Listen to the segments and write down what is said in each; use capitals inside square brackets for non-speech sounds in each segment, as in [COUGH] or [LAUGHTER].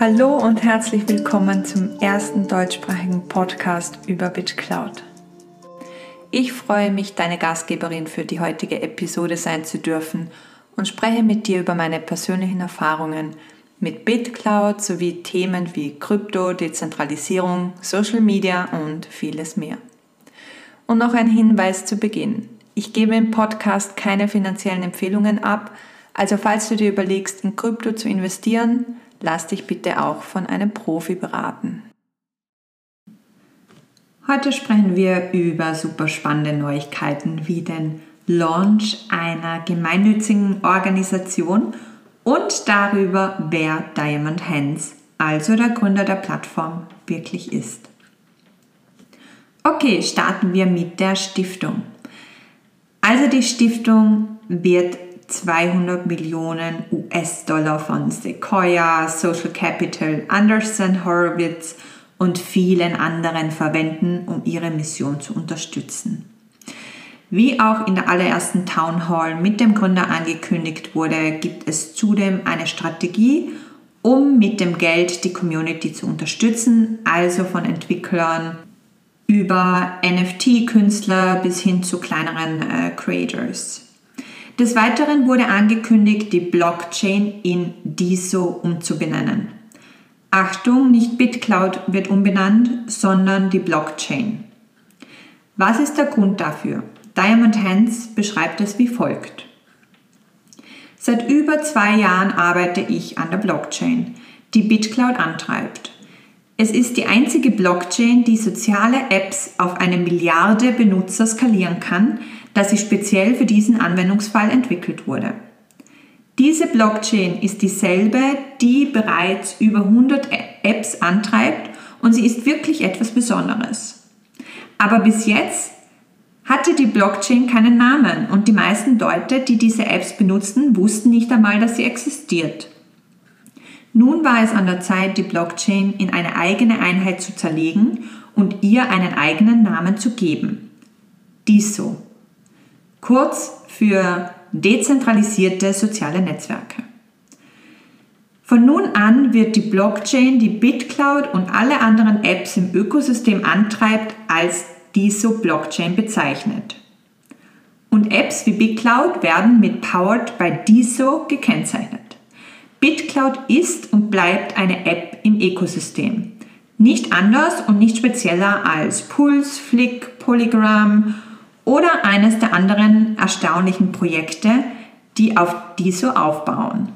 Hallo und herzlich willkommen zum ersten deutschsprachigen Podcast über BitCloud. Ich freue mich, deine Gastgeberin für die heutige Episode sein zu dürfen und spreche mit dir über meine persönlichen Erfahrungen mit BitCloud sowie Themen wie Krypto, Dezentralisierung, Social Media und vieles mehr. Und noch ein Hinweis zu Beginn. Ich gebe im Podcast keine finanziellen Empfehlungen ab, also falls du dir überlegst, in Krypto zu investieren, lass dich bitte auch von einem Profi beraten. Heute sprechen wir über super spannende Neuigkeiten wie den Launch einer gemeinnützigen Organisation und darüber, wer Diamond Hands, also der Gründer der Plattform, wirklich ist. Okay, starten wir mit der Stiftung. Also die Stiftung wird 200 Millionen US-Dollar von Sequoia, Social Capital, Anderson Horowitz und vielen anderen verwenden, um ihre Mission zu unterstützen. Wie auch in der allerersten Town Hall mit dem Gründer angekündigt wurde, gibt es zudem eine Strategie, um mit dem Geld die Community zu unterstützen, also von Entwicklern über NFT-Künstler bis hin zu kleineren äh, Creators. Des Weiteren wurde angekündigt, die Blockchain in DISO umzubenennen. Achtung, nicht BitCloud wird umbenannt, sondern die Blockchain. Was ist der Grund dafür? Diamond Hands beschreibt es wie folgt. Seit über zwei Jahren arbeite ich an der Blockchain, die BitCloud antreibt. Es ist die einzige Blockchain, die soziale Apps auf eine Milliarde Benutzer skalieren kann, da sie speziell für diesen Anwendungsfall entwickelt wurde. Diese Blockchain ist dieselbe, die bereits über 100 Apps antreibt und sie ist wirklich etwas Besonderes. Aber bis jetzt hatte die Blockchain keinen Namen und die meisten Leute, die diese Apps benutzten, wussten nicht einmal, dass sie existiert. Nun war es an der Zeit, die Blockchain in eine eigene Einheit zu zerlegen und ihr einen eigenen Namen zu geben. DISO kurz für dezentralisierte soziale Netzwerke. Von nun an wird die Blockchain die BitCloud und alle anderen Apps im Ökosystem antreibt, als DISO Blockchain bezeichnet. Und Apps wie BitCloud werden mit Powered by DISO gekennzeichnet. BitCloud ist und bleibt eine App im Ökosystem. Nicht anders und nicht spezieller als Pulse, Flick, Polygram oder eines der anderen erstaunlichen Projekte, die auf DISO aufbauen.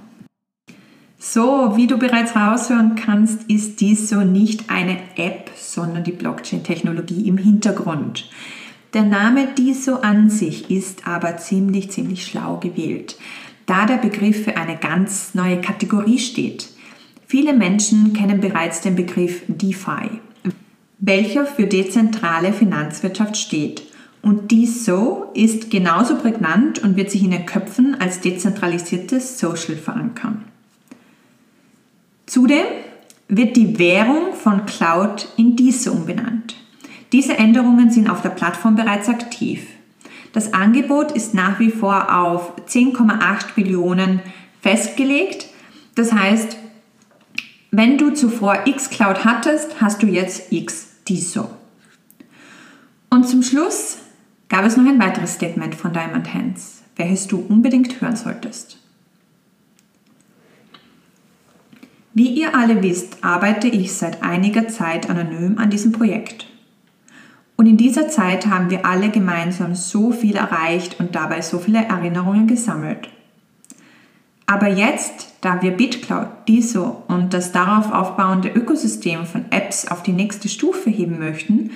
So, wie du bereits raushören kannst, ist DISO nicht eine App, sondern die Blockchain-Technologie im Hintergrund. Der Name DISO an sich ist aber ziemlich, ziemlich schlau gewählt, da der Begriff für eine ganz neue Kategorie steht. Viele Menschen kennen bereits den Begriff DeFi, welcher für dezentrale Finanzwirtschaft steht und dies so ist genauso prägnant und wird sich in den Köpfen als dezentralisiertes Social verankern. Zudem wird die Währung von Cloud in diese umbenannt. Diese Änderungen sind auf der Plattform bereits aktiv. Das Angebot ist nach wie vor auf 10,8 Billionen festgelegt. Das heißt, wenn du zuvor xCloud hattest, hast du jetzt X DISO. Und zum Schluss gab es noch ein weiteres Statement von Diamond Hands, welches du unbedingt hören solltest. Wie ihr alle wisst, arbeite ich seit einiger Zeit anonym an diesem Projekt. Und in dieser Zeit haben wir alle gemeinsam so viel erreicht und dabei so viele Erinnerungen gesammelt. Aber jetzt, da wir BitCloud, DISO und das darauf aufbauende Ökosystem von Apps auf die nächste Stufe heben möchten,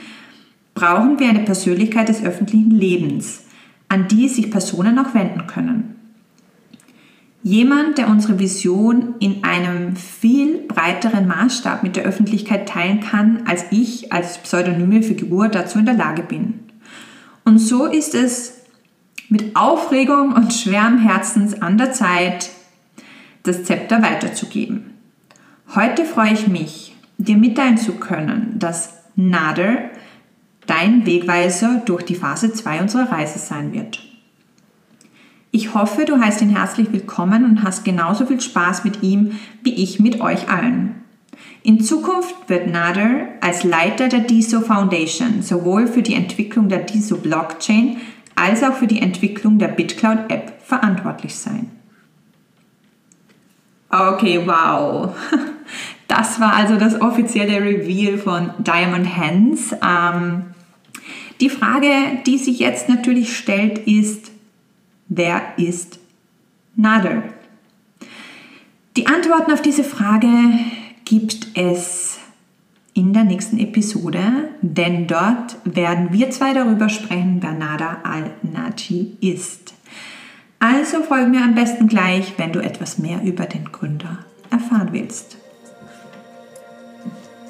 brauchen wir eine Persönlichkeit des öffentlichen Lebens, an die sich Personen auch wenden können. Jemand, der unsere Vision in einem viel breiteren Maßstab mit der Öffentlichkeit teilen kann, als ich als pseudonyme Figur dazu in der Lage bin. Und so ist es mit Aufregung und schwerem Herzens an der Zeit, das Zepter weiterzugeben. Heute freue ich mich, dir mitteilen zu können, dass Nader dein Wegweiser durch die Phase 2 unserer Reise sein wird. Ich hoffe, du heißt ihn herzlich willkommen und hast genauso viel Spaß mit ihm wie ich mit euch allen. In Zukunft wird Nader als Leiter der DISO Foundation sowohl für die Entwicklung der DISO Blockchain als auch für die Entwicklung der BitCloud App verantwortlich sein. Okay, wow. [LAUGHS] Das war also das offizielle Reveal von Diamond Hands. Ähm, die Frage, die sich jetzt natürlich stellt, ist, wer ist Nader? Die Antworten auf diese Frage gibt es in der nächsten Episode, denn dort werden wir zwei darüber sprechen, wer Nada al-Naji ist. Also folge mir am besten gleich, wenn du etwas mehr über den Gründer erfahren willst.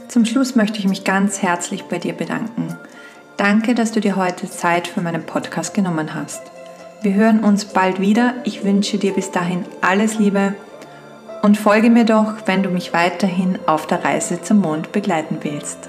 Zum Schluss möchte ich mich ganz herzlich bei dir bedanken. Danke, dass du dir heute Zeit für meinen Podcast genommen hast. Wir hören uns bald wieder. Ich wünsche dir bis dahin alles Liebe und folge mir doch, wenn du mich weiterhin auf der Reise zum Mond begleiten willst.